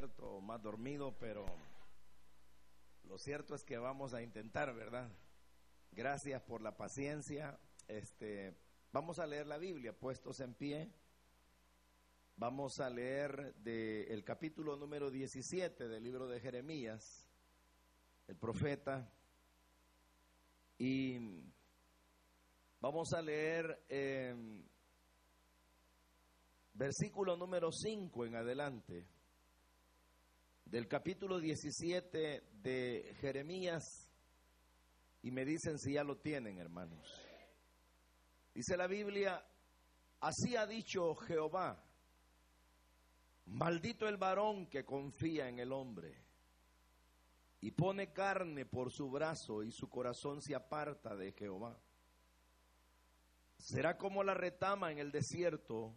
despierto, más dormido, pero lo cierto es que vamos a intentar, ¿verdad? Gracias por la paciencia. Este, vamos a leer la Biblia puestos en pie. Vamos a leer del capítulo número 17 del libro de Jeremías, el profeta. Y vamos a leer eh, versículo número 5 en adelante del capítulo 17 de Jeremías y me dicen si ya lo tienen, hermanos. Dice la Biblia, así ha dicho Jehová, maldito el varón que confía en el hombre y pone carne por su brazo y su corazón se aparta de Jehová. Será como la retama en el desierto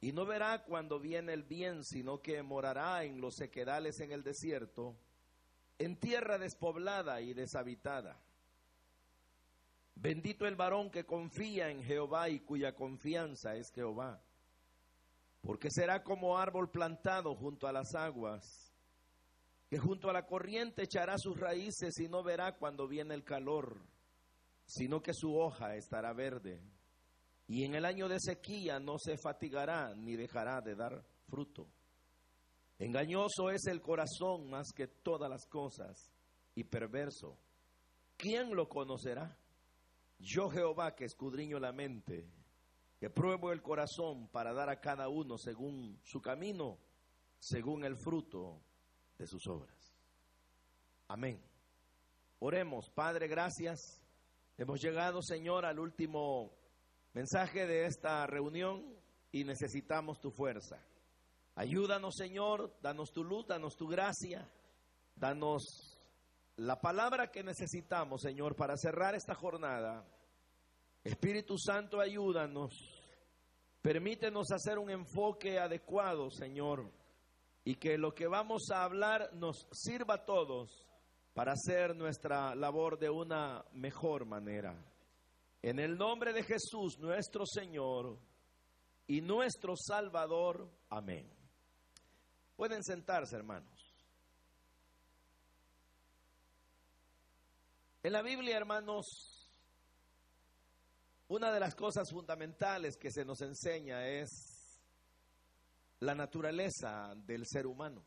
y no verá cuando viene el bien, sino que morará en los sequedales en el desierto, en tierra despoblada y deshabitada. Bendito el varón que confía en Jehová y cuya confianza es Jehová, porque será como árbol plantado junto a las aguas, que junto a la corriente echará sus raíces y no verá cuando viene el calor, sino que su hoja estará verde y en el año de sequía no se fatigará ni dejará de dar fruto. Engañoso es el corazón más que todas las cosas y perverso. ¿Quién lo conocerá? Yo Jehová que escudriño la mente, que pruebo el corazón para dar a cada uno según su camino, según el fruto de sus obras. Amén. Oremos, Padre, gracias. Hemos llegado, Señor, al último mensaje de esta reunión y necesitamos tu fuerza. Ayúdanos, Señor, danos tu luz, danos tu gracia, danos la palabra que necesitamos, Señor, para cerrar esta jornada. Espíritu Santo, ayúdanos. Permítenos hacer un enfoque adecuado, Señor, y que lo que vamos a hablar nos sirva a todos para hacer nuestra labor de una mejor manera. En el nombre de Jesús, nuestro Señor y nuestro Salvador. Amén. Pueden sentarse, hermanos. En la Biblia, hermanos, una de las cosas fundamentales que se nos enseña es la naturaleza del ser humano.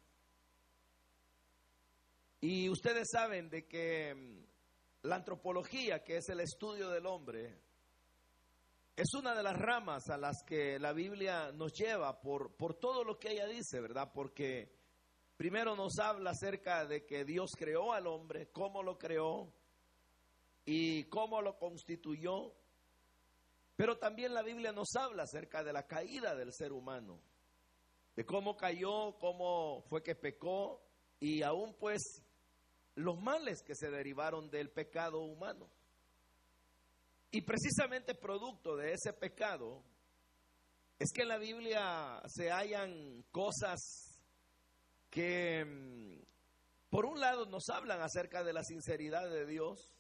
Y ustedes saben de que la antropología, que es el estudio del hombre, es una de las ramas a las que la Biblia nos lleva por, por todo lo que ella dice, ¿verdad? Porque primero nos habla acerca de que Dios creó al hombre, cómo lo creó y cómo lo constituyó. Pero también la Biblia nos habla acerca de la caída del ser humano, de cómo cayó, cómo fue que pecó y aún pues los males que se derivaron del pecado humano. Y precisamente producto de ese pecado es que en la Biblia se hallan cosas que mm, por un lado nos hablan acerca de la sinceridad de Dios,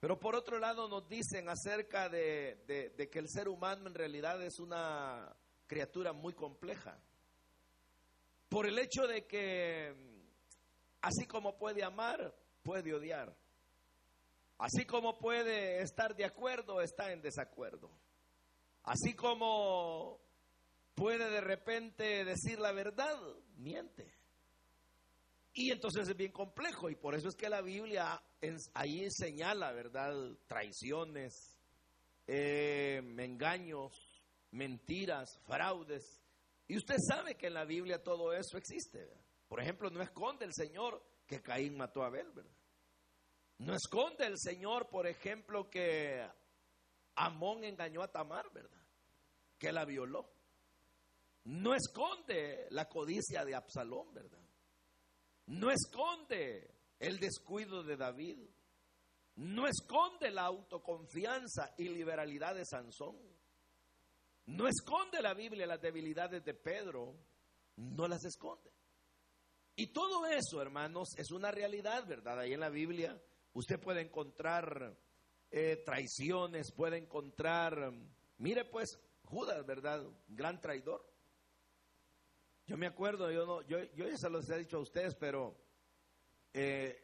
pero por otro lado nos dicen acerca de, de que el ser humano en realidad es una criatura muy compleja. Por el hecho de que mm, Así como puede amar, puede odiar. Así como puede estar de acuerdo, está en desacuerdo. Así como puede de repente decir la verdad, miente. Y entonces es bien complejo y por eso es que la Biblia ahí señala, ¿verdad? Traiciones, eh, engaños, mentiras, fraudes. Y usted sabe que en la Biblia todo eso existe. ¿verdad? Por ejemplo, no esconde el Señor que Caín mató a Abel, ¿verdad? No esconde el Señor, por ejemplo, que Amón engañó a Tamar, ¿verdad? Que la violó. No esconde la codicia de Absalón, ¿verdad? No esconde el descuido de David. No esconde la autoconfianza y liberalidad de Sansón. No esconde la Biblia las debilidades de Pedro. No las esconde. Y todo eso, hermanos, es una realidad, ¿verdad? Ahí en la Biblia usted puede encontrar eh, traiciones, puede encontrar, mire pues, Judas, ¿verdad? Gran traidor. Yo me acuerdo, yo, no, yo, yo ya se los he dicho a ustedes, pero eh,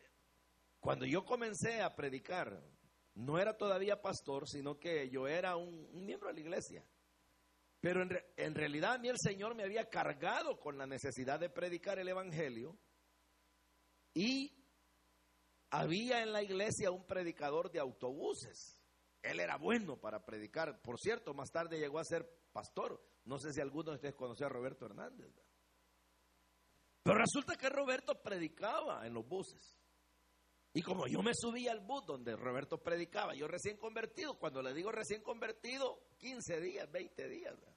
cuando yo comencé a predicar, no era todavía pastor, sino que yo era un, miembro de la iglesia. Pero en, realidad a mí el Señor me había cargado con la necesidad de predicar el Evangelio y había en la iglesia un predicador de autobuses. Él era bueno para predicar. Por cierto, más tarde llegó a ser pastor. No sé si alguno de ustedes conoció a Roberto Hernández. Pero resulta que Roberto predicaba en los buses. Y como yo me subí al bus donde Roberto predicaba, yo recién convertido, cuando le digo recién convertido, 15 días, 20 días.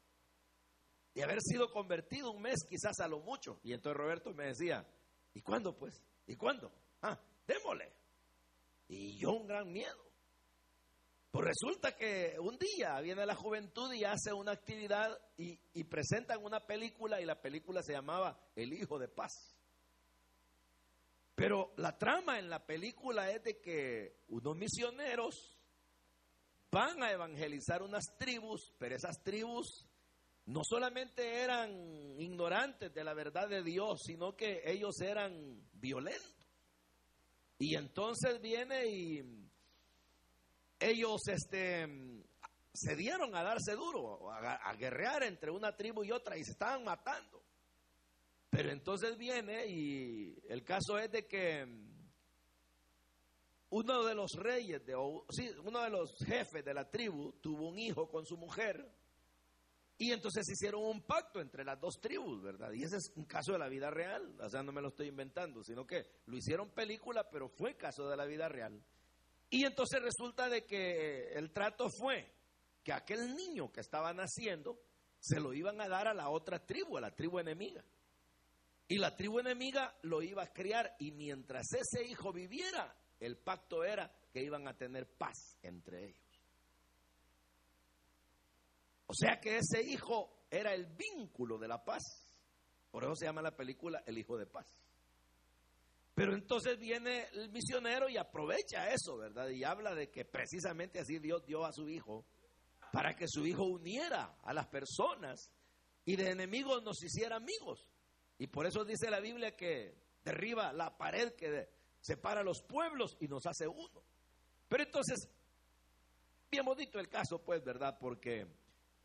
Y haber sido convertido un mes quizás a lo mucho. Y entonces Roberto me decía, ¿y cuándo pues? ¿Y cuándo? Ah, démosle. Y yo un gran miedo. Pues resulta que un día viene la juventud y hace una actividad y, y, presentan una película y la película se llamaba El Hijo de Paz. Pero la trama en la película es de que unos misioneros van a evangelizar unas tribus, pero esas tribus no solamente eran ignorantes de la verdad de Dios, sino que ellos eran violentos. Y entonces viene y ellos este, se dieron a darse duro, a, guerrear entre una tribu y otra y se estaban matando. Pero entonces viene y el caso es de que uno de los reyes, de, sí, uno de los jefes de la tribu tuvo un hijo con su mujer y entonces hicieron un pacto entre las dos tribus, ¿verdad? Y ese es un caso de la vida real, o sea, no me lo estoy inventando, sino que lo hicieron película, pero fue caso de la vida real. Y entonces resulta de que el trato fue que aquel niño que estaba naciendo se lo iban a dar a la otra tribu, a la tribu enemiga. Y la tribu enemiga lo iba a criar y mientras ese hijo viviera, el pacto era que iban a tener paz entre ellos. O sea que ese hijo era el vínculo de la paz. Por eso se llama la película El Hijo de Paz. Pero entonces viene el misionero y aprovecha eso, ¿verdad? Y habla de que precisamente así Dios dio a su hijo para que su hijo uniera a las personas y de enemigos nos hiciera amigos. Y por eso dice la Biblia que derriba la pared que separa los pueblos y nos hace uno. Pero entonces, bien bonito el caso, pues, ¿verdad? Porque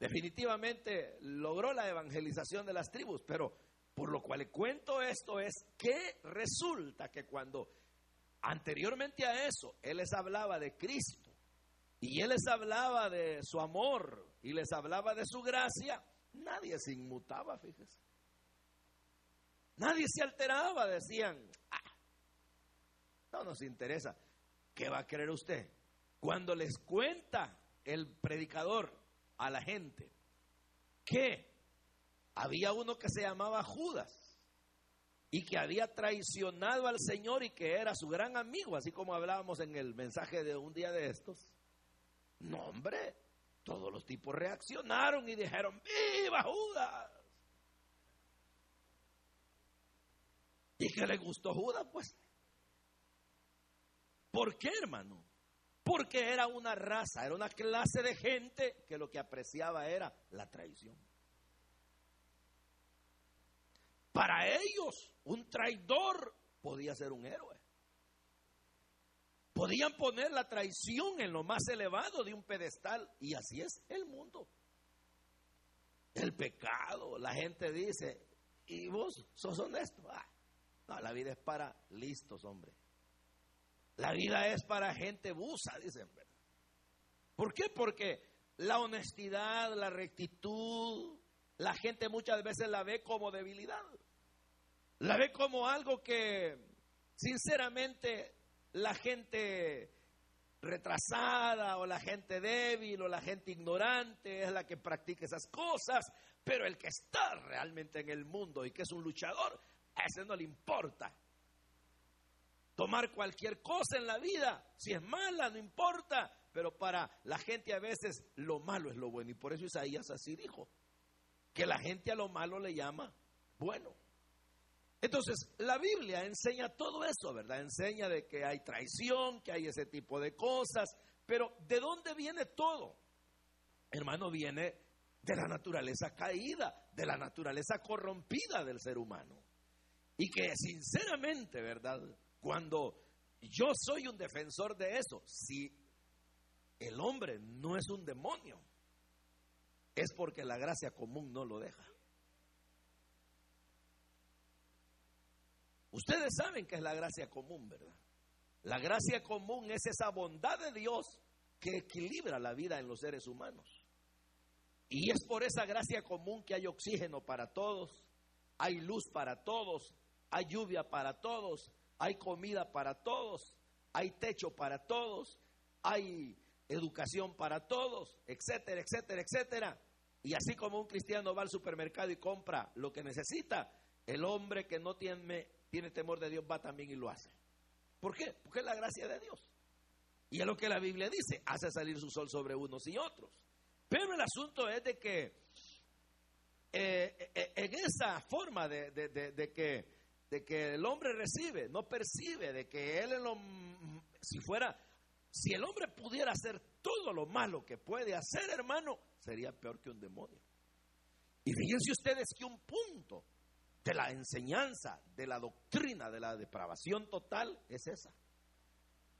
definitivamente logró la evangelización de las tribus, pero por lo cual cuento esto es que resulta que cuando anteriormente a eso Él les hablaba de Cristo y Él les hablaba de su amor y les hablaba de su gracia, nadie se inmutaba, fíjese. Nadie se alteraba, decían, ah, no nos interesa. ¿Qué va a creer usted? Cuando les cuenta el predicador a la gente que había uno que se llamaba Judas y que había traicionado al Señor y que era su gran amigo, así como hablábamos en el mensaje de un día de estos. No, hombre, todos los tipos reaccionaron y dijeron, ¡Viva Judas! ¿Y que le gustó Judas? Pues. ¿Por qué, hermano? Porque era una raza, era una clase de gente que lo que apreciaba era la traición. Para ellos, un traidor podía ser un héroe. Podían poner la traición en lo más elevado de un pedestal. Y así es el mundo. El pecado. La gente dice, ¿y vos sos honesto? Ah, no, la vida es para listos, hombre. La vida es para gente busa, dicen. ¿Por qué? Porque la honestidad, la rectitud, la gente muchas veces la ve como debilidad. La ve como algo que, sinceramente, la gente retrasada o la gente débil o la gente ignorante es la que practica esas cosas, pero el que está realmente en el mundo y que es un luchador, a ese no le importa. Tomar cualquier cosa en la vida, si es mala, no importa, pero para la gente a veces lo malo es lo bueno. Y por eso Isaías así dijo, que la gente a lo malo le llama bueno. Entonces, la Biblia enseña todo eso, ¿verdad? Enseña de que hay traición, que hay ese tipo de cosas, pero ¿de dónde viene todo? Hermano, viene de la naturaleza caída, de la naturaleza corrompida del ser humano. Y que sinceramente, ¿verdad? Cuando yo soy un defensor de eso, si el hombre no es un demonio, es porque la gracia común no lo deja. Ustedes saben que es la gracia común, ¿verdad? La gracia común es esa bondad de Dios que equilibra la vida en los seres humanos. Y es por esa gracia común que hay oxígeno para todos, hay luz para todos, hay lluvia para todos, hay comida para todos, hay techo para todos, hay educación para todos, etcétera, etcétera, etcétera. Y así como un cristiano va al supermercado y compra lo que necesita, el hombre que no tiene, tiene temor de Dios va también y lo hace. ¿Por qué? Porque es la gracia de Dios. Y es lo que la Biblia dice, hace salir su sol sobre unos y otros. Pero el asunto es de que eh, eh, en esa forma de, que, de que el hombre recibe, no percibe, de que él en lo, si fuera, si el hombre pudiera hacer todo lo malo que puede hacer, hermano, sería peor que un demonio. Y fíjense ustedes que un punto de la enseñanza, de la doctrina, de la depravación total es esa.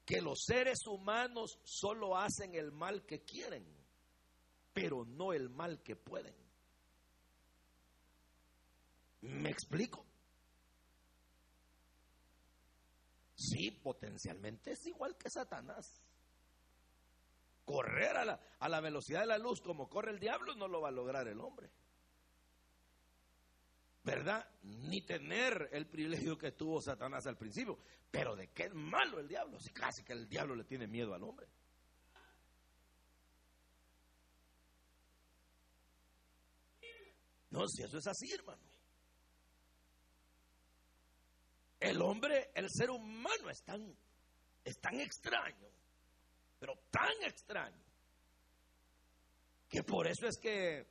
Que los seres humanos solo hacen el mal que quieren pero no el mal que pueden. ¿Me explico? Sí, potencialmente es igual que Satanás. Correr a la, a la velocidad de la luz como corre el diablo no lo va a lograr el hombre. ¿verdad? Ni tener el privilegio que tuvo Satanás al principio. Pero de qué es malo el diablo, si casi que el diablo le tiene miedo al hombre. No, si eso es así, hermano. El hombre, el ser humano es tan, es tan extraño, pero tan extraño, que por eso es que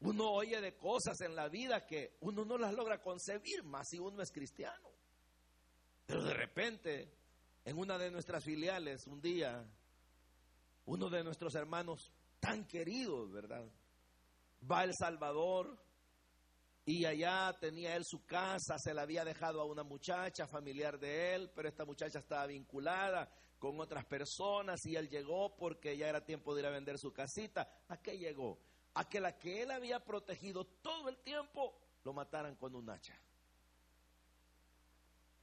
uno oye de cosas en la vida que uno no las logra concebir, más si uno es cristiano. Pero de repente, en una de nuestras filiales, un día, uno de nuestros hermanos tan queridos, ¿verdad? Va a El Salvador y allá tenía él su casa, se la había dejado a una muchacha familiar de él, pero esta muchacha estaba vinculada con otras personas y él llegó porque ya era tiempo de ir a vender su casita. ¿A qué llegó? A que la que él había protegido todo el tiempo lo mataran con un hacha.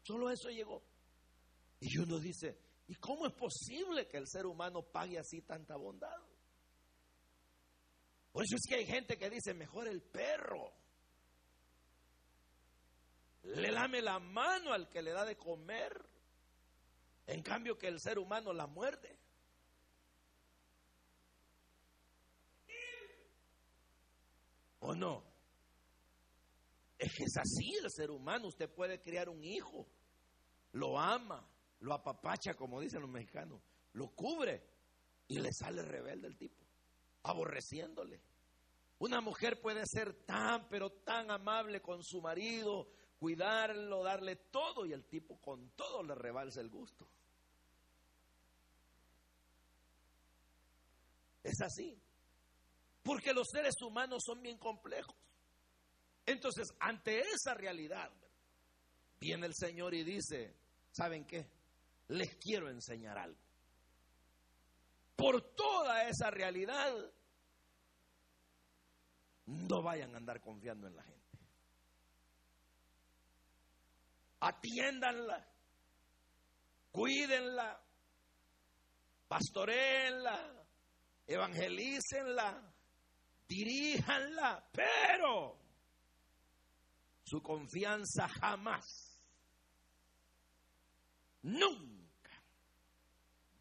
Solo eso llegó. Y uno dice, ¿y cómo es posible que el ser humano pague así tanta bondad? Por eso es que hay gente que dice, mejor el perro le lame la mano al que le da de comer, en cambio que el ser humano la muerde. ¿O no? Es que es así el ser humano. Usted puede criar un hijo, lo ama, lo apapacha, como dicen los mexicanos, lo cubre y le sale rebelde el tipo, aborreciéndole. Una mujer puede ser tan, pero tan amable con su marido, cuidarlo, darle todo y el tipo con todo le rebalsa el gusto. Es así. Porque los seres humanos son bien complejos. Entonces, ante esa realidad, viene el Señor y dice, ¿saben qué? Les quiero enseñar algo. Por toda esa realidad, no vayan a andar confiando en la gente. Atiéndanla, cuídenla, pastoreenla, evangelícenla, diríjanla, pero su confianza jamás, nunca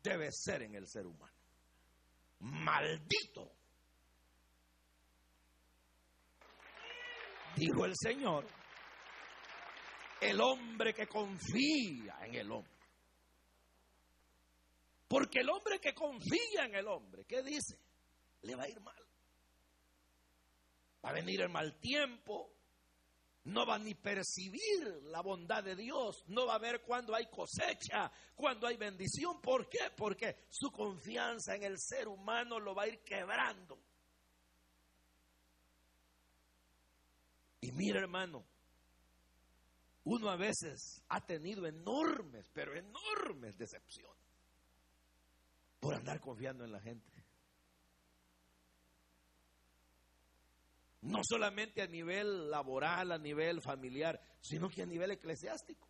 debe ser en el ser humano. Maldito. Dijo el Señor el hombre que confía en el hombre. Porque el hombre que confía en el hombre, ¿qué dice? Le va a ir mal. Va a venir el mal tiempo, no va ni percibir la bondad de Dios, no va a ver cuando hay cosecha, cuando hay bendición. ¿Por qué? Porque su confianza en el ser humano lo va a ir quebrando. Y mira, hermano, uno a veces ha tenido enormes, pero enormes decepciones por andar confiando en la gente. No solamente a nivel laboral, a nivel familiar, sino que a nivel eclesiástico.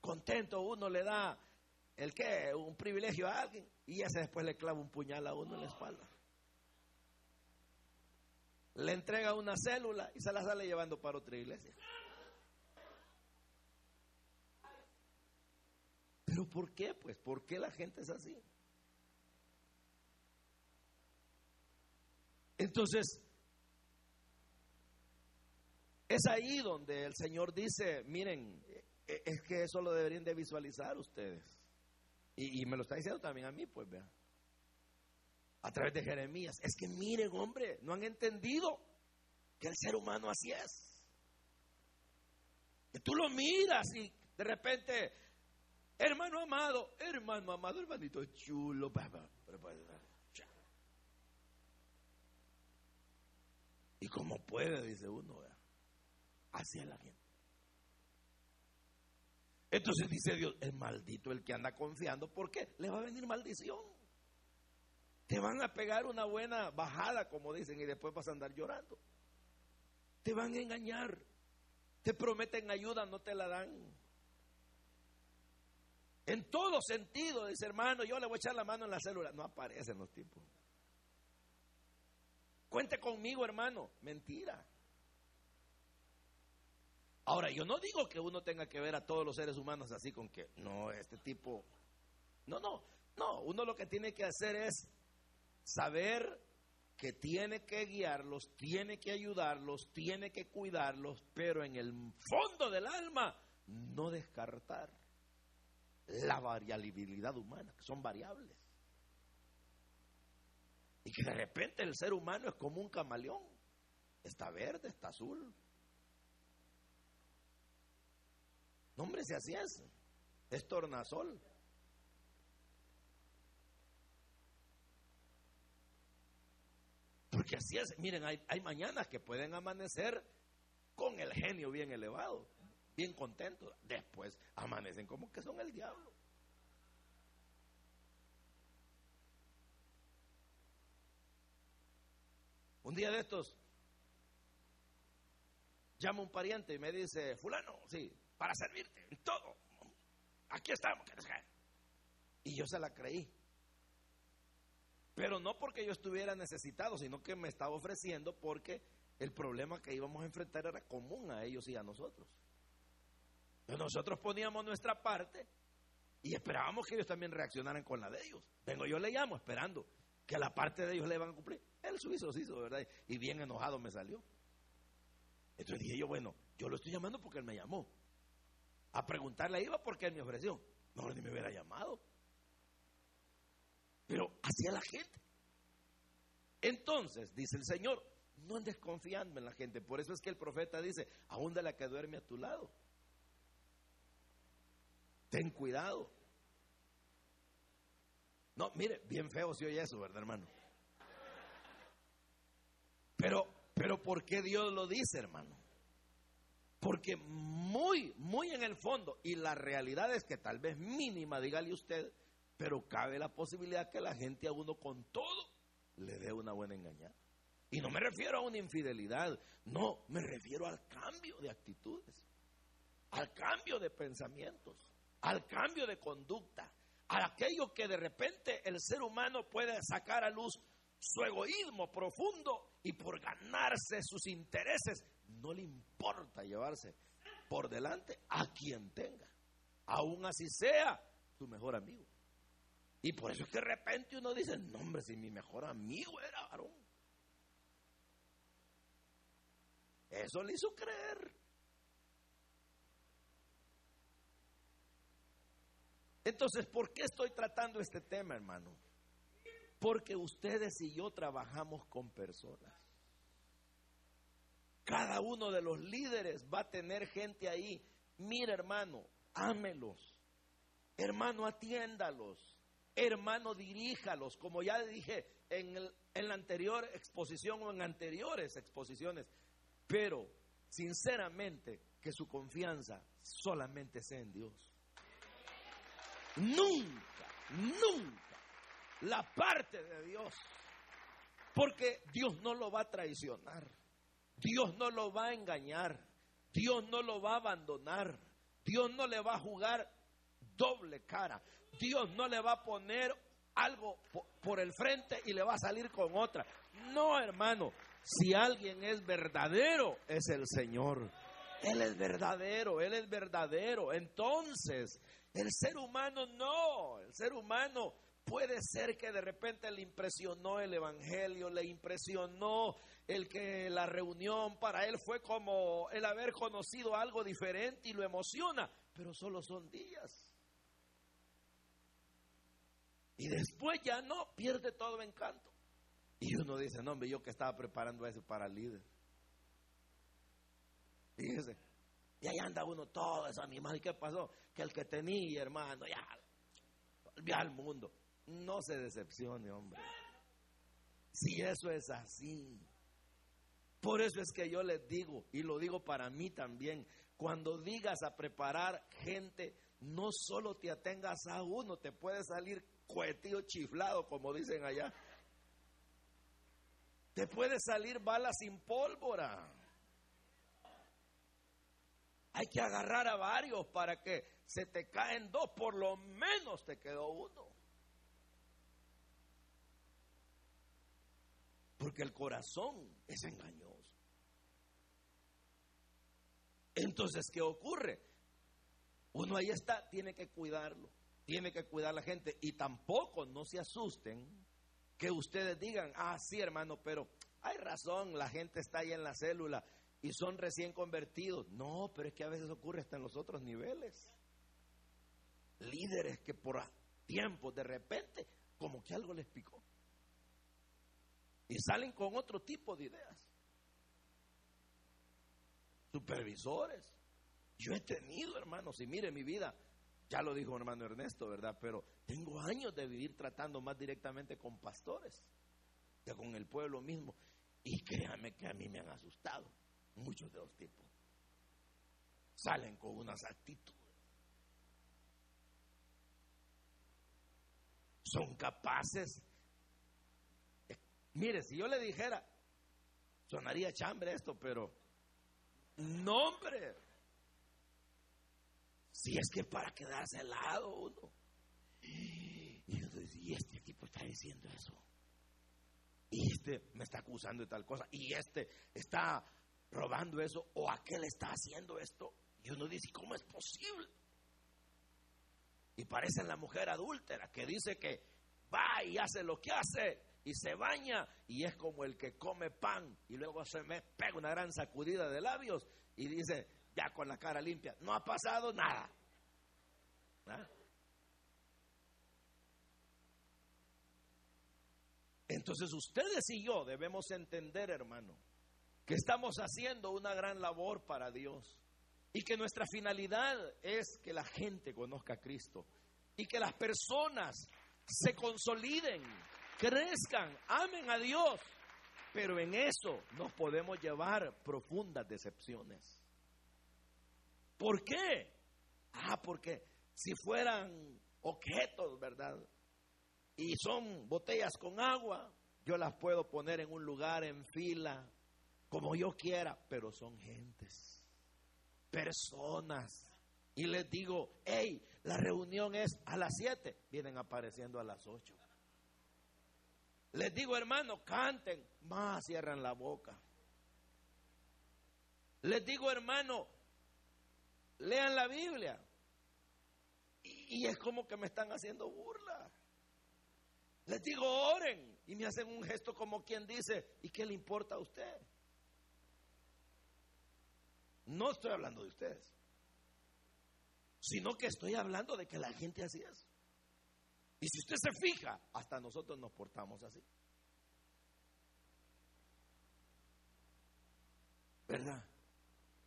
Contento uno le da el que un privilegio a alguien y ese después le clava un puñal a uno en la espalda. Le entrega una célula y se la sale llevando para otra iglesia. ¿Pero por qué? Pues, ¿por qué la gente es así? Entonces, es ahí donde el Señor dice, miren, e-, es que eso lo deberían de visualizar ustedes. Y, me lo está diciendo también a mí, pues vean. A través de Jeremías. Es que miren, hombre, no han entendido que el ser humano así es. Que tú lo miras y de repente, hermano amado, hermano amado, hermanito chulo. Y como puede, dice uno, hacia la gente. Entonces dice Dios, es maldito el que anda confiando. ¿Por qué? Le va a venir maldición. Te van a pegar una buena bajada, como dicen, y después vas a andar llorando. Te van a engañar. Te prometen ayuda, no te la dan. En todo sentido, dice hermano, yo le voy a echar la mano en la célula. No aparecen los tipos. Cuente conmigo, hermano. Mentira. Ahora, yo no digo que uno tenga que ver a todos los seres humanos así con que, no, este tipo, no, no, no, uno lo que tiene que hacer es saber que tiene que guiarlos, tiene que ayudarlos, tiene que cuidarlos, pero en el fondo del alma no descartar la variabilidad humana, que son variables. Y que de repente el ser humano es como un camaleón, está verde, está azul, No, hombre, si así es. Es tornasol. Porque así es. Miren, hay, hay mañanas que pueden amanecer con el genio bien elevado, bien contentos. Después amanecen como que son el diablo. Un día de estos, llama un pariente y me dice, fulano, sí, para servirte en todo. Aquí estamos. Y yo se la creí. Pero no porque yo estuviera necesitado, sino que me estaba ofreciendo porque el problema que íbamos a enfrentar era común a ellos y a nosotros. Nosotros poníamos nuestra parte y esperábamos que ellos también reaccionaran con la de ellos. Vengo, yo le llamo esperando que la parte de ellos le iban a cumplir. El suizo se hizo, ¿verdad? Y bien enojado me salió. Entonces dije yo, bueno, yo lo estoy llamando porque él me llamó. A preguntarle iba porque él me ofreció. No, ni me hubiera llamado. Pero hacia la gente. Entonces, dice el Señor, no andes confiando en la gente. Por eso es que el profeta dice, aún la que duerme a tu lado. Ten cuidado. No, mire, bien feo si oye eso, ¿verdad, hermano? Pero, pero ¿por qué Dios lo dice, hermano? Porque muy, muy en el fondo, y la realidad es que tal vez mínima, dígale usted, pero cabe la posibilidad que la gente a uno con todo le dé una buena engañada. Y no me refiero a una infidelidad, no, me refiero al cambio de actitudes, al cambio de pensamientos, al cambio de conducta, a aquello que de repente el ser humano puede sacar a luz su egoísmo profundo y por ganarse sus intereses no le importa llevarse por delante a quien tenga, aún así sea su mejor amigo. Y por eso es que de repente uno dice, no hombre, si mi mejor amigo era varón. Eso le hizo creer. Entonces, ¿por qué estoy tratando este tema, hermano? Porque ustedes y yo trabajamos con personas. Cada uno de los líderes va a tener gente ahí. Mira, hermano, ámelos. Hermano, atiéndalos. Hermano, diríjalos. Como ya dije en, en la anterior exposición o en anteriores exposiciones. pero sinceramente que su confianza solamente sea en Dios. Nunca, nunca la parte de Dios. Porque Dios no lo va a traicionar. Dios no lo va a engañar. Dios no lo va a abandonar. Dios no le va a jugar doble cara. Dios no le va a poner algo por el frente y le va a salir con otra. No, hermano. Si alguien es verdadero, es el Señor. Él es verdadero, Él es verdadero. Entonces, el ser humano no, el ser humano puede ser que de repente le impresionó el Evangelio, le impresionó el que la reunión para él fue como el haber conocido algo diferente y lo emociona, pero solo son días. Y después ya no, pierde todo encanto. Y uno dice, no, hombre, yo que estaba preparando eso para el líder. Fíjese. Y ahí anda uno todo esa animal. ¿Y qué pasó? Que el que tenía, hermano, ya volvió al mundo. No se decepcione, hombre. Si eso es así. Por eso es que yo les digo, y lo digo para mí también, cuando digas a preparar gente, no solo te atengas a uno, te puede salir cuetillo chiflado, como dicen allá. Te puede salir bala sin pólvora. Hay que agarrar a varios para que se te caen dos, por lo menos te quedó uno. Porque el corazón es engañoso. Entonces, ¿qué ocurre? Uno ahí está, tiene que cuidarlo, tiene que cuidar a la gente y tampoco no se asusten que ustedes digan, ah, sí, hermano, pero hay razón, la gente está ahí en la célula y son recién convertidos. No, pero es que a veces ocurre hasta en los otros niveles. Líderes que por tiempo, de repente, como que algo les picó. Y salen con otro tipo de ideas. Supervisores. Yo he tenido, hermanos, y mire mi vida, ya lo dijo hermano Ernesto, ¿verdad? Pero tengo años de vivir tratando más directamente con pastores que con el pueblo mismo. Y créanme que a mí me han asustado de los tipos. Salen con unas actitudes. Son capaces. mire, si yo le dijera, sonaría chambre esto, pero no, hombre. Si es que para quedarse al lado uno. Y y este tipo está diciendo eso. Y este me está acusando de tal cosa. Y este está robando eso. O aquel está haciendo esto. Y uno dice, ¿cómo es posible? Y parece la mujer adúltera que dice que va y hace lo que hace y se baña y es como el que come pan y luego se me pega una gran sacudida de labios y dice, ya con la cara limpia, no ha pasado nada. ¿Ah? Entonces ustedes y yo debemos entender, hermano, que estamos haciendo una gran labor para Dios y que nuestra finalidad es que la gente conozca a Cristo y que las personas se consoliden, crezcan, amen a Dios. Pero en eso nos podemos llevar profundas decepciones. ¿Por qué? Ah, porque si fueran objetos, ¿verdad? Y son botellas con agua, yo las puedo poner en un lugar, en fila, como yo quiera, pero son gentes, personas. Y les digo, hey, la reunión es a las 7, vienen apareciendo a las 8. Les digo, hermano, canten, más cierran la boca. Les digo, hermano, lean la Biblia. Y, es como que me están haciendo burla. Les digo, oren. Y me hacen un gesto como quien dice, ¿y qué le importa a usted? No estoy hablando de ustedes, sino que estoy hablando de que la gente así es. Y si usted se fija, hasta nosotros nos portamos así. ¿Verdad?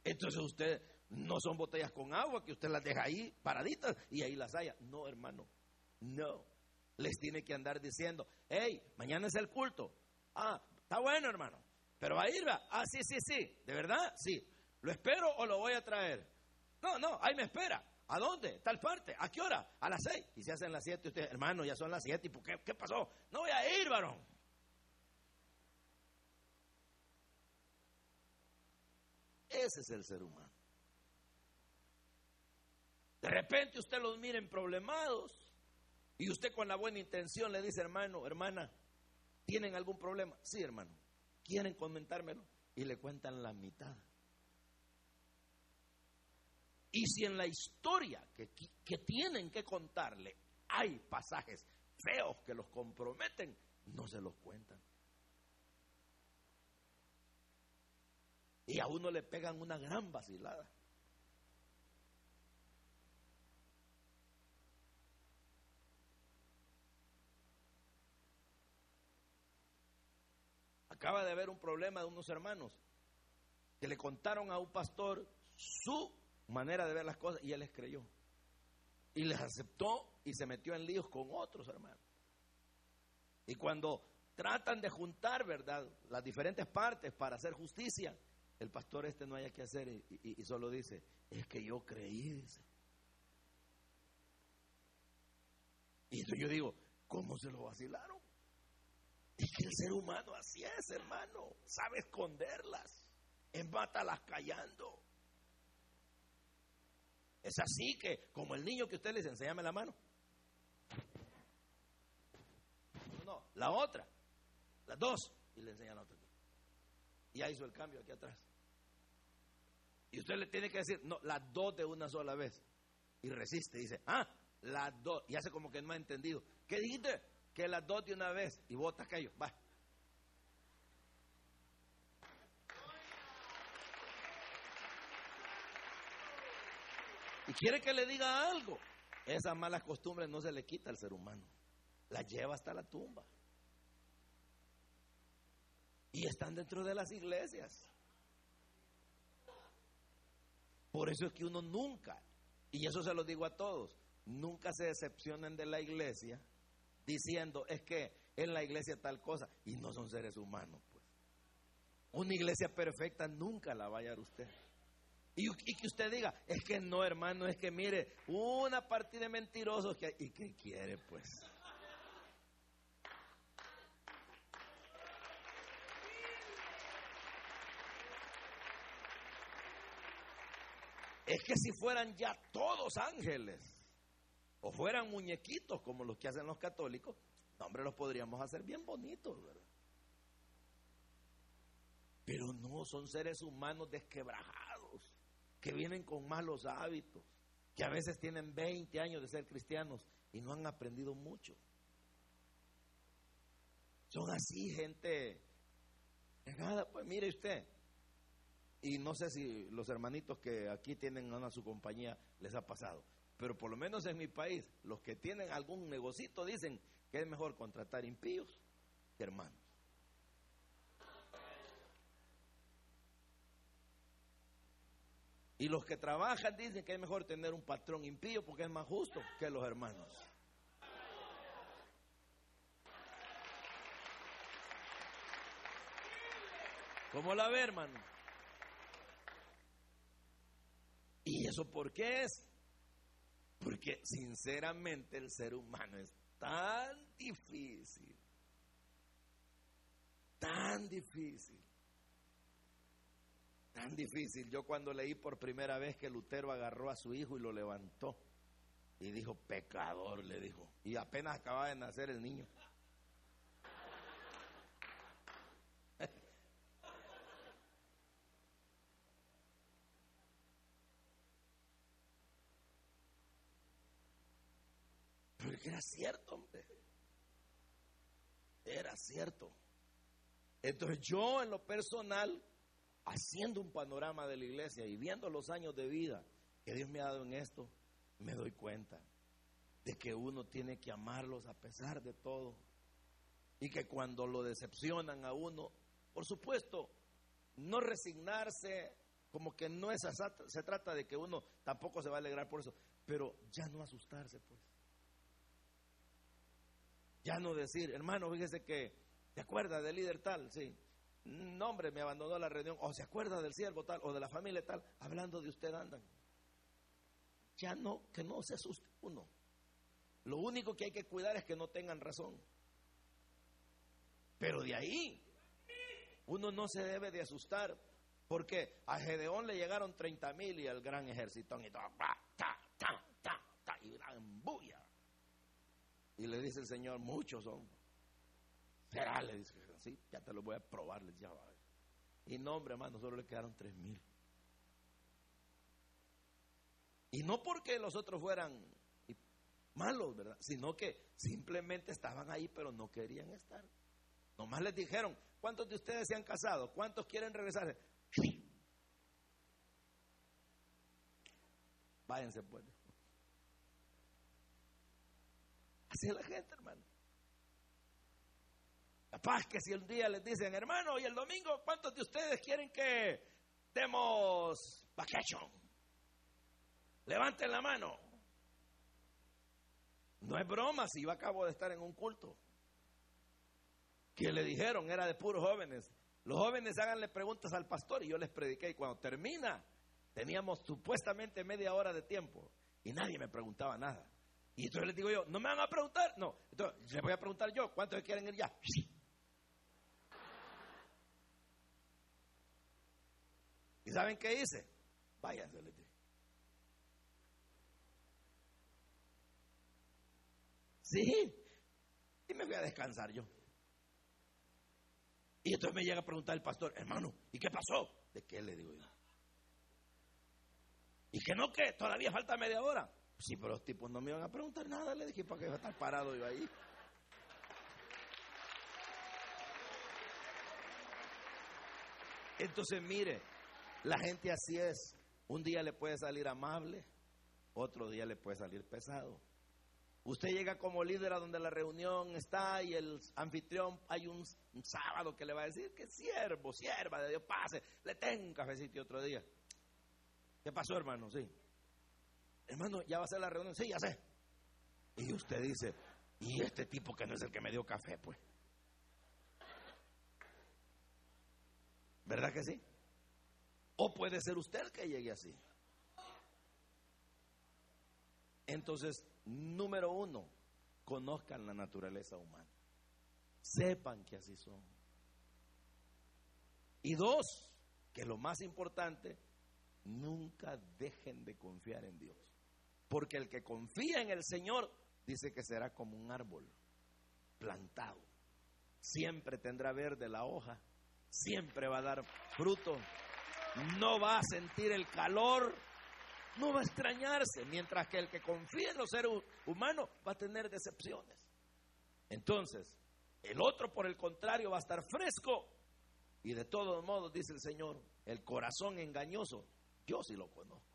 Entonces usted no son botellas con agua que usted las deja ahí paraditas y ahí las haya. No, hermano. No. Les tiene que andar diciendo, hey, mañana es el culto. Ah, está bueno, hermano. Pero va a ir, va. Ah, sí, sí, sí. ¿De verdad? Sí. ¿Lo espero o lo voy a traer? No, no, ahí me espera. ¿A dónde? Tal parte. ¿A qué hora? A las seis. Y se hacen las siete. Usted, hermano, ya son las siete. ¿Y por qué? ¿Qué pasó? No voy a ir, varón. Ese es el ser humano. De repente usted los mira en problemados y usted con la buena intención le dice, hermano, hermana, ¿tienen algún problema? Sí, hermano. ¿Quieren comentármelo? Y le cuentan la mitad. Y si en la historia que, que tienen que contarle hay pasajes feos que los comprometen, no se los cuentan. Y a uno le pegan una gran vacilada. Acaba de haber un problema de unos hermanos que le contaron a un pastor su manera de ver las cosas y él les creyó. Y les aceptó y se metió en líos con otros hermanos. Y cuando tratan de juntar, ¿verdad?, las diferentes partes para hacer justicia, el pastor este no haya que hacer y, solo dice, es que yo creí. Y entonces yo digo, ¿cómo se lo vacilaron? Es que el ser humano así es, hermano. Sabe esconderlas. Embátalas callando. Es así que, como el niño que usted le dice, enséñame la mano. No, la otra. Las dos. Y le enseña la otra. Y ya hizo el cambio aquí atrás. Y usted le tiene que decir, no, las dos de una sola vez. Y resiste, dice, ah, las dos. Y hace como que no ha entendido. ¿Qué dijiste? que las dos de una vez y vota aquello. Va. Y quiere que le diga algo. Esas malas costumbres no se le quita al ser humano. Las lleva hasta la tumba. Y están dentro de las iglesias. Por eso es que uno nunca, y eso se lo digo a todos, nunca se decepcionen de la iglesia diciendo es que en la iglesia tal cosa y no son seres humanos, pues. Una iglesia perfecta nunca la va a hallar usted. Y, que usted diga, es que no, hermano, es que mire, una partida de mentirosos que ¿Y qué quiere, pues? Es que si fueran ya todos ángeles, o fueran muñequitos como los que hacen los católicos, no, hombre, los podríamos hacer bien bonitos, ¿verdad? Pero no, son seres humanos desquebrajados, que vienen con malos hábitos, que a veces tienen 20 años de ser cristianos y no han aprendido mucho. Son así, gente. Nada, pues mire usted. Y no sé si los hermanitos que aquí tienen a su compañía les ha pasado. Pero por lo menos en mi país, los que tienen algún negocito dicen que es mejor contratar impíos que hermanos. Y los que trabajan dicen que es mejor tener un patrón impío porque es más justo que los hermanos. ¿Cómo la ve, hermano? ¿Y eso por qué es? Porque sinceramente el ser humano es tan difícil, tan difícil, tan difícil. Yo cuando leí por primera vez que Lutero agarró a su hijo y lo levantó y dijo, pecador, le dijo, y apenas acaba de nacer el niño. era cierto, hombre. Era cierto. Entonces yo en lo personal, haciendo un panorama de la iglesia y viendo los años de vida que Dios me ha dado en esto, me doy cuenta de que uno tiene que amarlos a pesar de todo. Y que cuando lo decepcionan a uno, por supuesto, no resignarse, como que no es se trata de que uno tampoco se va a alegrar por eso, pero ya no asustarse, pues. Ya no decir, hermano, fíjese que, ¿te acuerdas del líder tal? Sí. No hombre, me abandonó la reunión, o se acuerda del siervo tal, o de la familia tal, hablando de usted andan. Ya no, que no se asuste uno. Lo único que hay que cuidar es que no tengan razón. Pero de ahí, uno no se debe de asustar, porque a Gedeón le llegaron 30 mil y al gran ejército y todo, y gran bulla. Y le dice el Señor, muchos son. Será, le dice, sí, ya te lo voy a probar, les ya Y no, hombre, hermano, solo le quedaron tres mil. Y no porque los otros fueran malos, ¿verdad? Sino que simplemente estaban ahí, pero no querían estar. Nomás les dijeron, ¿cuántos de ustedes se han casado? ¿Cuántos quieren regresar? Váyanse pues. Así es la gente, hermano. Capaz que si un día les dicen, hermano, y el domingo, ¿cuántos de ustedes quieren que demos vacation? Levanten la mano. No es broma si yo acabo de estar en un culto. Que le dijeron, era de puros jóvenes. Los jóvenes háganle preguntas al pastor y yo les prediqué. Y cuando termina, teníamos supuestamente media hora de tiempo y nadie me preguntaba nada. Y entonces les digo yo, ¿no me van a preguntar? No. Entonces les voy a preguntar yo, ¿cuántos quieren ir ya? ¿Y saben qué hice? Váyanse. Sí. Y me fui a descansar yo. Y entonces me llega a preguntar el pastor, hermano, ¿y qué pasó? ¿De qué le digo yo? ¿Y que no que todavía falta media hora? Sí, pero los tipos no me iban a preguntar nada, le dije, ¿para qué iba a estar parado yo ahí? Entonces, mire, la gente así es. Un día le puede salir amable, otro día le puede salir pesado. Usted llega como líder a donde la reunión está y el anfitrión hay un, sábado que le va a decir que siervo, sierva de Dios, pase, le tengo un cafecito otro día. ¿Qué pasó, hermano? Sí. Hermano, ¿ya va a ser la reunión? Sí, ya sé. Y usted dice, ¿y este tipo que no es el que me dio café, pues? ¿Verdad que sí? O puede ser usted que llegue así. Entonces, número uno, conozcan la naturaleza humana. Sepan que así son. Y dos, que lo más importante, nunca dejen de confiar en Dios. Porque el que confía en el Señor dice que será como un árbol plantado. Siempre tendrá verde la hoja, siempre va a dar fruto no va a sentir el calor, no va a extrañarse, mientras que el que confía en los seres humanos va a tener decepciones. Entonces, el otro, por el contrario, va a estar fresco. Y de todos modos, dice el Señor, el corazón engañoso, yo sí lo conozco.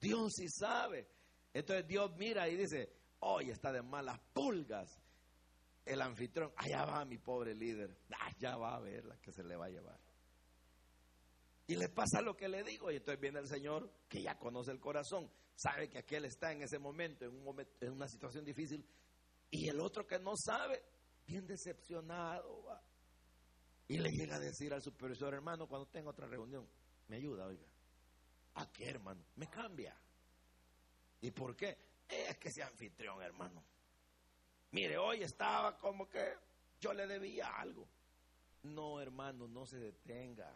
Dios sí sabe. Entonces Dios mira y dice, hoy está de malas pulgas. El anfitrión, allá va mi pobre líder, allá va a ver la que se le va a llevar. Y le pasa lo que le digo. Y entonces viene el Señor, que ya conoce el corazón, sabe que aquel está en ese momento, en, un momento, en una situación difícil. Y el otro que no sabe, bien decepcionado. Y le llega a decir al supervisor, hermano, cuando tenga otra reunión, me ayuda, oiga. ¿A qué, hermano? Me cambia. ¿Y por qué? Es que sea anfitrión, hermano. Mire, hoy estaba como que yo le debía algo. No, hermano, no se detenga.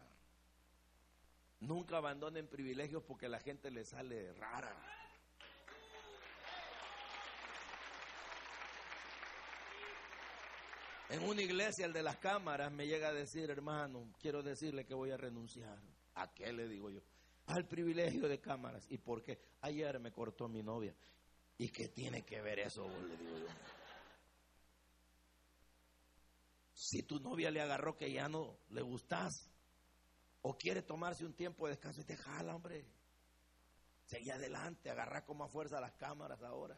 Nunca abandonen privilegios porque la gente le sale rara. En una iglesia, el de las cámaras me llega a decir, hermano, quiero decirle que voy a renunciar. ¿A qué le digo yo? Al privilegio de cámaras. ¿Y por qué? Ayer me cortó mi novia. ¿Y qué tiene que ver eso? Le digo yo. Si tu novia le agarró que ya no le gustas, o quiere tomarse un tiempo de descanso y te jala, hombre. Seguí adelante, agarra como a fuerza las cámaras ahora.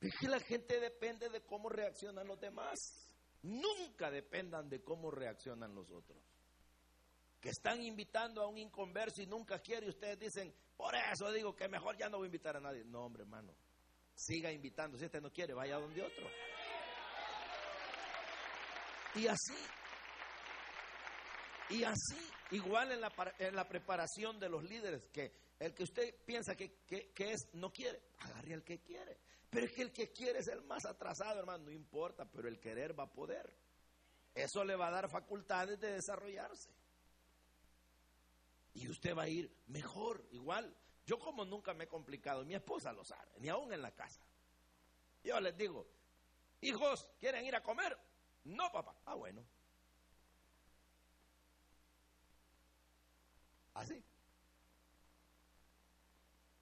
Es que la gente depende de cómo reaccionan los demás. Nunca dependan de cómo reaccionan los otros. Que están invitando a un inconverso y nunca quiere y ustedes dicen, por eso digo que mejor ya no voy a invitar a nadie. No, hombre, hermano. Siga invitando. Si este no quiere, vaya donde otro. Y así, y así, igual en la, en la preparación de los líderes, que el que usted piensa que, que, es, no quiere, agarre al que quiere. Pero es que el que quiere es el más atrasado, hermano, no importa, pero el querer va a poder. Eso le va a dar facultades de desarrollarse. Y usted va a ir mejor, igual. Yo como nunca me he complicado, mi esposa lo sabe, ni aún en la casa. Yo les digo, hijos, ¿quieren ir a comer? No, papá. Ah, bueno. Así.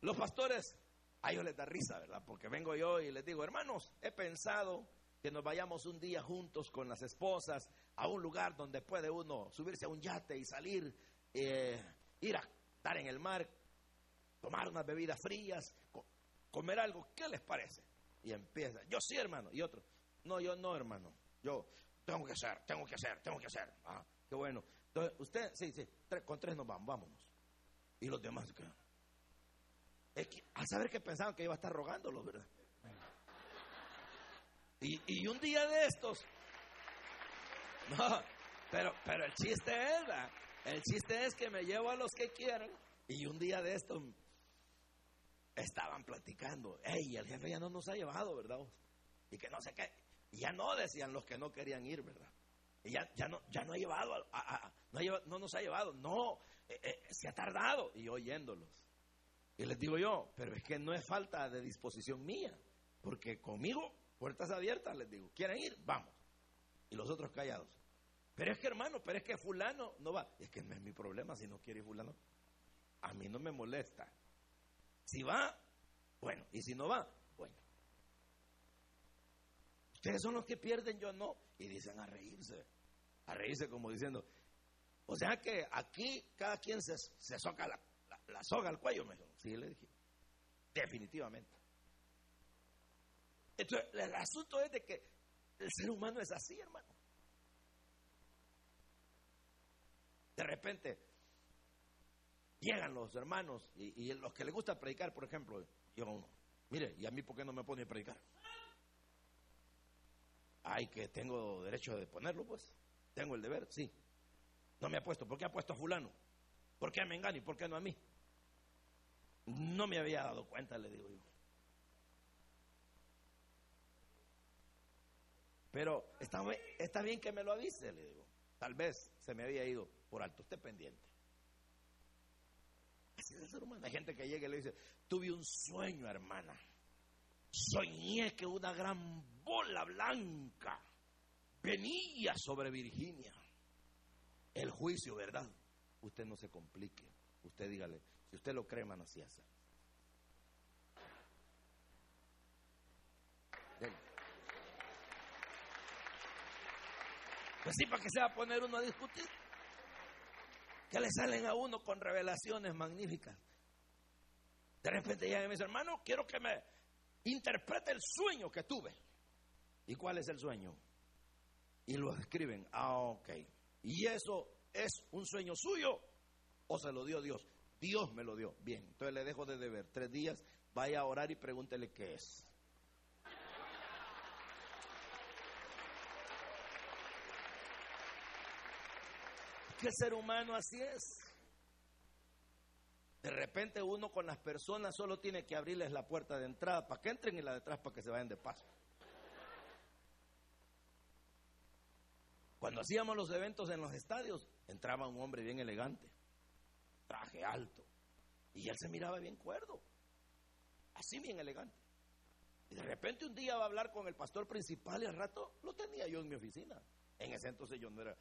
Los pastores, a ellos les da risa, ¿verdad? Porque vengo yo y les digo, hermanos, he pensado que nos vayamos un día juntos con las esposas a un lugar donde puede uno subirse a un yate y salir, eh, ir a estar en el mar, tomar unas bebidas frías, comer algo. ¿Qué les parece? Y empieza, yo sí, hermano. Y otro, no, yo no, hermano. Yo tengo que hacer, tengo que hacer, tengo que hacer. Ah, qué bueno. Entonces, usted, sí, sí, con tres nos vamos, vámonos. Y los demás, ¿qué? Es a saber que pensaban que iba a estar rogándolo, ¿verdad? Y, y un día de estos, no, pero, pero el chiste es, ¿verdad? el chiste es que me llevo a los que quieren y un día de estos estaban platicando, hey, el jefe ya no nos ha llevado, ¿verdad? Y que no sé qué, y ya no decían los que no querían ir, ¿verdad? Y ya, ya, no, ya no ha llevado, no, nos ha llevado, no, eh, eh, se ha tardado, y oyéndolos. Y les digo yo, pero es que no es falta de disposición mía, porque conmigo, puertas abiertas, les digo, ¿quieren ir? Vamos. Y los otros callados. Pero es que hermano, pero es que fulano no va. Es que no es mi problema si no quiere ir fulano. A mí no me molesta. Si va, bueno. Y si no va. Ustedes son los que pierden, yo no. Y dicen a reírse. A reírse como diciendo. O sea que aquí cada quien se, se soca la, la, soga al cuello. Me Sí, le dije. Definitivamente. Entonces, el asunto es de que el ser humano es así, hermano. De repente, llegan los hermanos y, los que les gusta predicar, por ejemplo, yo mire, ¿y a mí por qué no me pone a predicar? Ay, que tengo derecho de ponerlo, pues. Tengo el deber, sí. No me ha puesto. ¿Por qué ha puesto a fulano? ¿Por qué a Mengani? ¿Por qué no a mí? No me había dado cuenta, le digo yo. Pero está, bien que me lo avise, le digo. Tal vez se me había ido por alto. Esté pendiente. Así es el ser humano. Hay gente que llega y le dice, tuve un sueño, hermana. Soñé que una gran bola blanca venía sobre Virginia. El juicio, ¿verdad? Usted no se complique. Usted dígale, si usted lo cree, hace. Pues sí, para que se va a poner uno a discutir que le salen a uno con revelaciones magníficas. De repente llega y me dice, hermano, quiero que me interprete el sueño que tuve. ¿Y cuál es el sueño? Y lo escriben. Ah, ok. ¿Y eso es un sueño suyo o se lo dio Dios? Dios me lo dio. Bien, entonces le dejo de deber tres días. Vaya a orar y pregúntele qué es. el ser humano así es. De repente uno con las personas solo tiene que abrirles la puerta de entrada para que entren y la de atrás para que se vayan de paso. Cuando hacíamos los eventos en los estadios, entraba un hombre bien elegante, traje alto, y él se miraba bien cuerdo, así bien elegante. Y de repente un día va a hablar con el pastor principal y al rato lo tenía yo en mi oficina. En ese entonces yo no era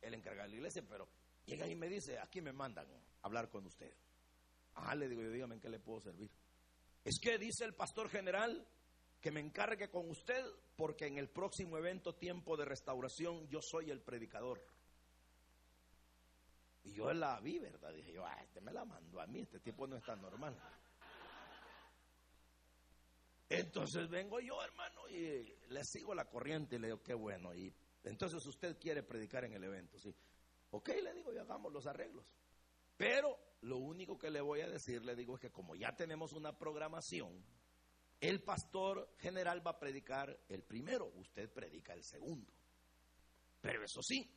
el encargado de la iglesia, pero llega y me dice, aquí me mandan a hablar con usted. Ah, le digo yo, dígame en qué le puedo servir. Es que dice el pastor general que me encargue con usted porque en el próximo evento Tiempo de Restauración yo soy el predicador. Y yo la vi, ¿verdad? Dije yo, ah, este me la mandó a mí, este tipo no está normal. Entonces vengo yo, hermano, y le sigo la corriente y le digo, qué bueno. Y entonces usted quiere predicar en el evento, ¿sí? Ok, le digo, y hagamos los arreglos. Pero lo único que le voy a decir, le digo, es que como ya tenemos una programación, el pastor general va a predicar el primero, usted predica el segundo. Pero eso sí,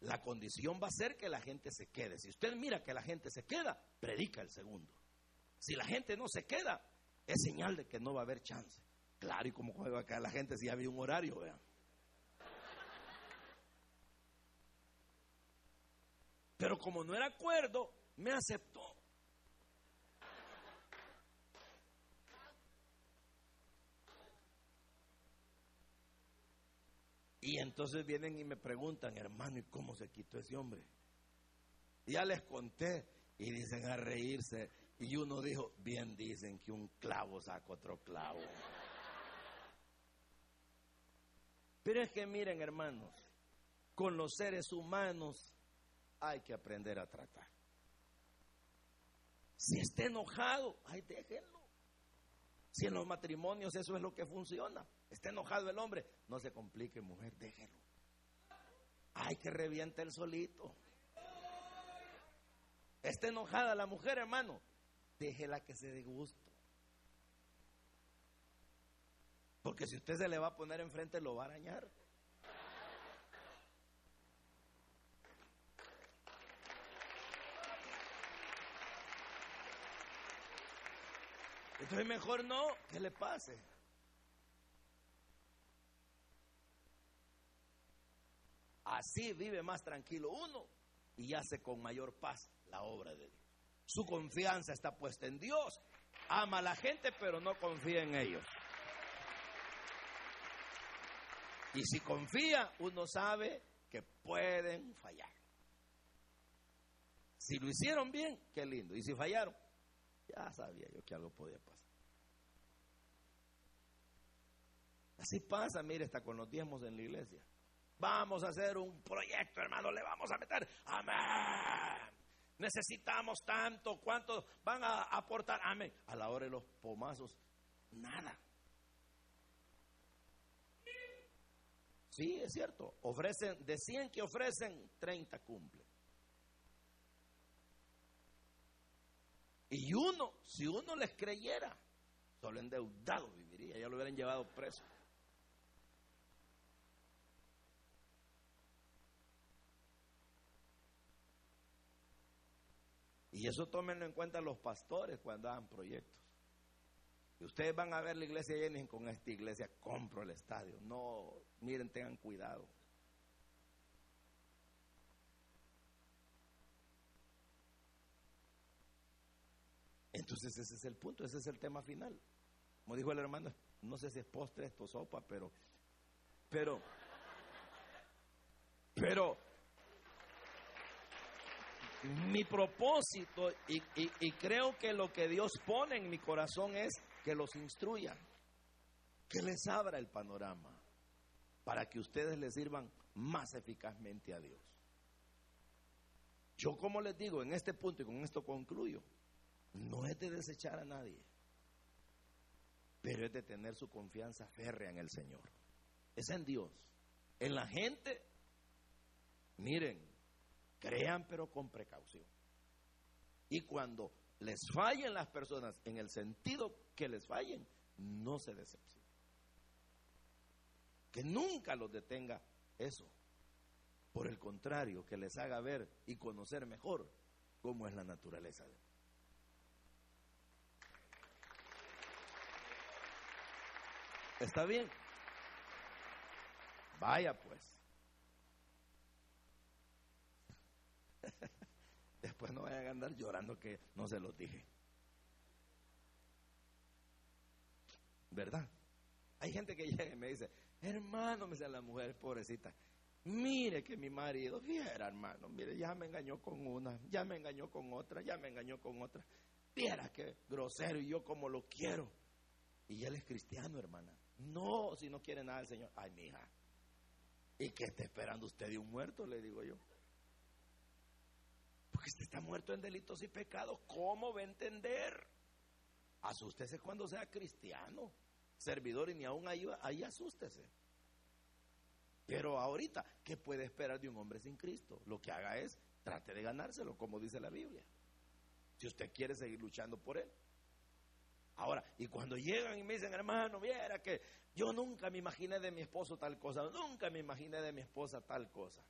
la condición va a ser que la gente se quede. Si usted mira que la gente se queda, predica el segundo. Si la gente no se queda, es señal de que no va a haber chance. Claro, y como va a quedar la gente si había un horario, vean. Pero como no era acuerdo, me aceptó. Y entonces vienen y me preguntan, hermano, ¿y cómo se quitó ese hombre? ya les conté y dicen a reírse. Y uno dijo, bien dicen que un clavo saca otro clavo. Pero es que miren, hermanos, con los seres humanos hay que aprender a tratar. Si está enojado, ay, déjenlo. Si en los matrimonios eso es lo que funciona. Está enojado el hombre, no se complique, mujer, déjelo. Ay, que reviente el solito. Está enojada la mujer, hermano, déjela que se dé gusto. Porque si usted se le va a poner enfrente, lo va a arañar. Entonces mejor no, que le pase. Así vive más tranquilo uno y hace con mayor paz la obra de Dios. Su confianza está puesta en Dios. Ama a la gente, pero no confía en ellos. Y si confía, uno sabe que pueden fallar. Si lo hicieron bien, qué lindo. Y si fallaron, ya sabía yo que algo podía pasar. Así pasa, mire, está con los diezmos en la iglesia. Vamos a hacer un proyecto, hermano, le vamos a meter. Amén. Necesitamos tanto, ¿cuánto van a aportar? Amén. A la hora de los pomazos, nada. Sí, es cierto. Ofrecen, de 100 que ofrecen, 30 cumplen. Y uno, si uno les creyera, solo endeudado viviría, ya lo hubieran llevado preso. Y eso tómenlo en cuenta los pastores cuando hagan proyectos. Y ustedes van a ver la iglesia y con esta iglesia compro el estadio. No, miren, tengan cuidado. Entonces ese es el punto, ese es el tema final. Como dijo el hermano, no sé si es postre esto sopa, pero, pero, pero, mi propósito y, creo que lo que Dios pone en mi corazón es que los instruya, que les abra el panorama para que ustedes les sirvan más eficazmente a Dios. Yo como les digo en este punto y con esto concluyo, no es de desechar a nadie, pero es de tener su confianza férrea en el Señor. Es en Dios. En la gente, miren, crean pero con precaución. Y cuando les fallen las personas en el sentido que les fallen, no se decepcionen. Que nunca los detenga eso. Por el contrario, que les haga ver y conocer mejor cómo es la naturaleza de Dios. ¿Está bien? Vaya pues. Después no vayan a andar llorando que no se los dije. ¿Verdad? Hay gente que llega y me dice, hermano, me dice la mujer, pobrecita, mire que mi marido, viera hermano, mire, ya me engañó con una, ya me engañó con otra, ya me engañó con otra. Viera que grosero y yo como lo quiero. Y él es cristiano, hermana. No, si no quiere nada el Señor. Ay, mi hija. ¿Y qué está esperando usted de un muerto? Le digo yo. Porque usted está muerto en delitos y pecados. ¿Cómo va a entender? Asústese cuando sea cristiano, servidor y ni aún ahí, ahí asústese. Pero ahorita, ¿qué puede esperar de un hombre sin Cristo? Lo que haga es, trate de ganárselo, como dice la Biblia. Si usted quiere seguir luchando por él. Ahora, y cuando llegan y me dicen, hermano, viera que yo nunca me imaginé de mi esposo tal cosa, nunca me imaginé de mi esposa tal cosa.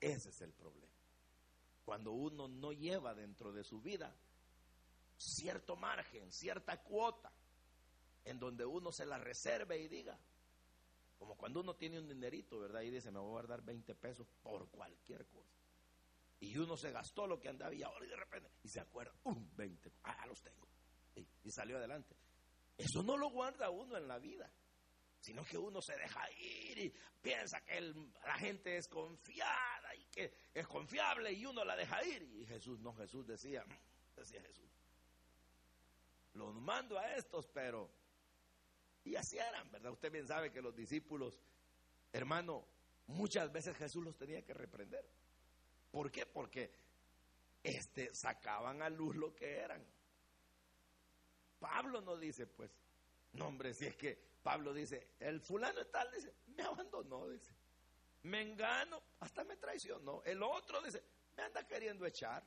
Ese es el problema. Cuando uno no lleva dentro de su vida cierto margen, cierta cuota, en donde uno se la reserve y diga, como cuando uno tiene un dinerito, ¿verdad? Y dice, me voy a guardar 20 pesos por cualquier cosa. Y uno se gastó lo que andaba y ahora de repente, y se acuerda, un 20, ah, los tengo. Y, salió adelante. Eso no lo guarda uno en la vida, sino que uno se deja ir y piensa que la gente es confiada y que es confiable y uno la deja ir. Y Jesús, no, Jesús decía, decía Jesús, los mando a estos, pero y así eran, ¿verdad? Usted bien sabe que los discípulos, hermano, muchas veces Jesús los tenía que reprender. ¿Por qué? Porque este, sacaban a luz lo que eran. Pablo no dice, pues, no hombre, si es que Pablo dice, el fulano tal, dice, me abandonó, dice, me engano, hasta me traicionó. El otro dice, me anda queriendo echar.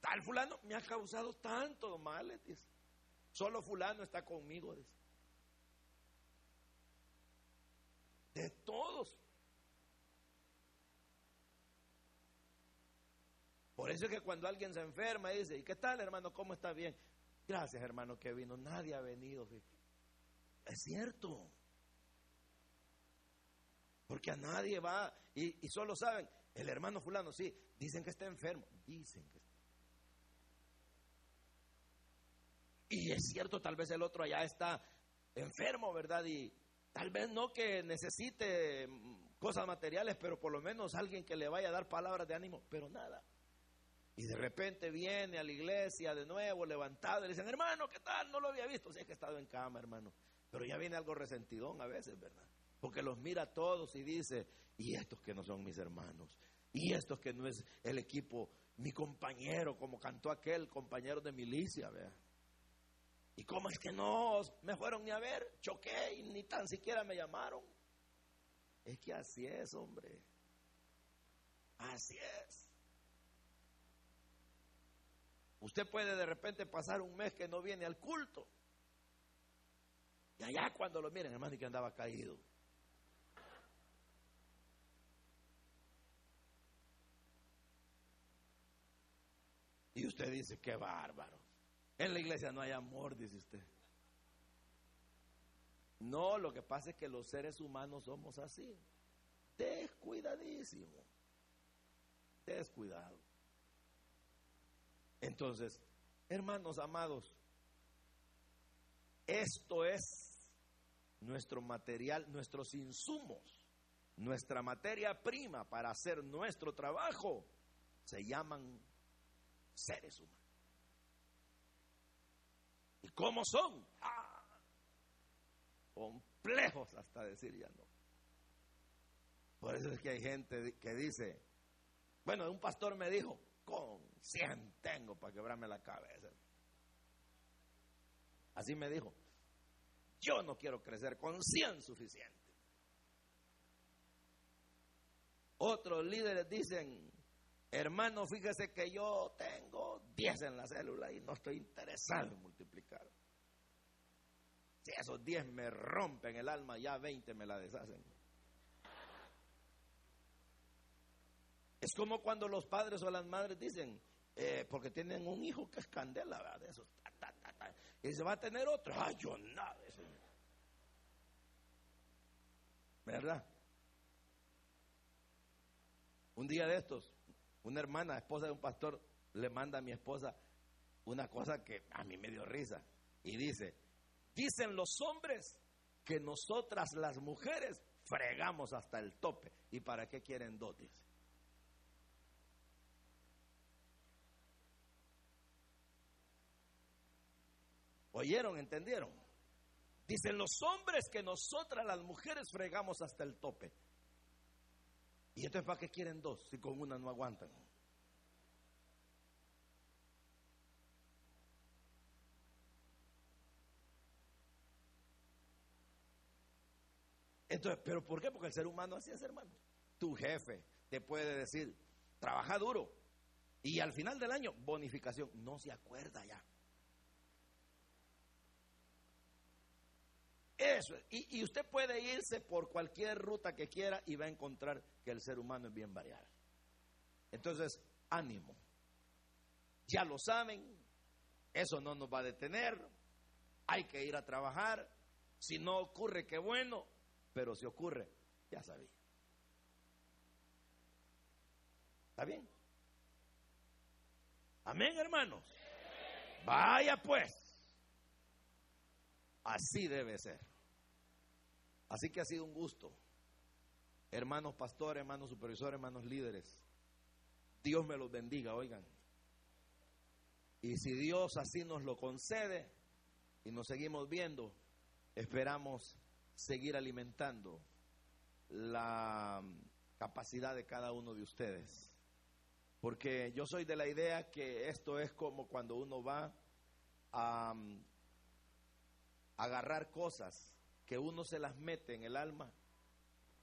Tal fulano me ha causado tanto mal, dice. Solo fulano está conmigo, dice. De todos. Por eso es que cuando alguien se enferma dice, ¿y qué tal hermano? ¿Cómo está bien? Gracias hermano que vino. Nadie ha venido. Es cierto. Porque a nadie va y, solo saben, el hermano fulano, sí, dicen que está enfermo. Dicen que está. Y es cierto, tal vez el otro allá está enfermo, ¿verdad? Y Tal vez no que necesite mm, cosas materiales, pero por lo menos alguien que le vaya a dar palabras de ánimo, pero nada. Y de repente viene a la iglesia de nuevo, levantado, y le dicen, hermano, ¿qué tal? No lo había visto. Sí, es que he estado en cama, hermano. Pero ya viene algo resentidón a veces, ¿verdad? Porque los mira a todos y dice, y estos que no son mis hermanos, y estos que no es el equipo, mi compañero, como cantó aquel compañero de milicia, ¿verdad? ¿Y cómo es que no me fueron ni a ver? Choqué y ni tan siquiera me llamaron. Es que así es, hombre. Así es. Usted puede de repente pasar un mes que no viene al culto. Y allá cuando lo miren, hermano, y que andaba caído. Y usted dice, qué bárbaro. En la iglesia no hay amor, dice usted. No, lo que pasa es que los seres humanos somos así. Descuidadísimo. Descuidado. Entonces, hermanos amados, esto es nuestro material, nuestros insumos, nuestra materia prima para hacer nuestro trabajo. Se llaman seres humanos. ¿Y cómo son? Ah, complejos hasta decir ya no. Por eso es que hay gente que dice, bueno, un pastor me dijo, con 100 tengo para quebrarme la cabeza. Así me dijo, yo no quiero crecer con 100 suficiente. Otros líderes dicen, hermano, fíjese que yo tengo 10 en la célula y no estoy interesado en multiplicar. Si esos 10 me rompen el alma, ya 20 me la deshacen. Es como cuando los padres o las madres dicen, eh, porque tienen un hijo que es candela, ¿verdad? De esos, y se va a tener otro. Ay, yo nada. ¿Verdad? Un día de estos, una hermana, esposa de un pastor, le manda a mi esposa una cosa que a mí me dio risa. Y dice, dicen los hombres que nosotras las mujeres fregamos hasta el tope. ¿Y para qué quieren dotes? ¿Oyeron? ¿Entendieron? Dicen los hombres que nosotras las mujeres fregamos hasta el tope. ¿Y entonces para qué quieren dos si con una no aguantan? Entonces, ¿pero por qué? Porque el ser humano así es, hermano. Tu jefe te puede decir, trabaja duro. Y al final del año, bonificación. No se acuerda ya. Eso. Y, y usted puede irse por cualquier ruta que quiera y va a encontrar que el ser humano es bien variado. Entonces, ánimo. Ya lo saben, eso no nos va a detener, hay que ir a trabajar, si no ocurre, qué bueno, pero si ocurre, ya sabía. ¿Está bien? Amén, hermanos. Vaya pues. Así debe ser. Así que ha sido un gusto. Hermanos pastores, hermanos supervisores, hermanos líderes. Dios me los bendiga, oigan. Y si Dios así nos lo concede y nos seguimos viendo, esperamos seguir alimentando la capacidad de cada uno de ustedes. Porque yo soy de la idea que esto es como cuando uno va a um, agarrar cosas que uno se las mete en el alma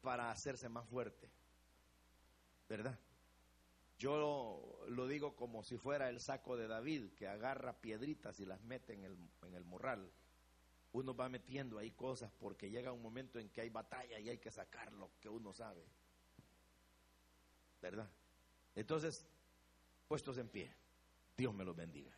para hacerse más fuerte. ¿Verdad? Yo lo, digo como si fuera el saco de David, que agarra piedritas y las mete en el, en el morral. Uno va metiendo ahí cosas porque llega un momento en que hay batalla y hay que sacar lo que uno sabe. ¿Verdad? Entonces, puestos en pie, Dios me los bendiga.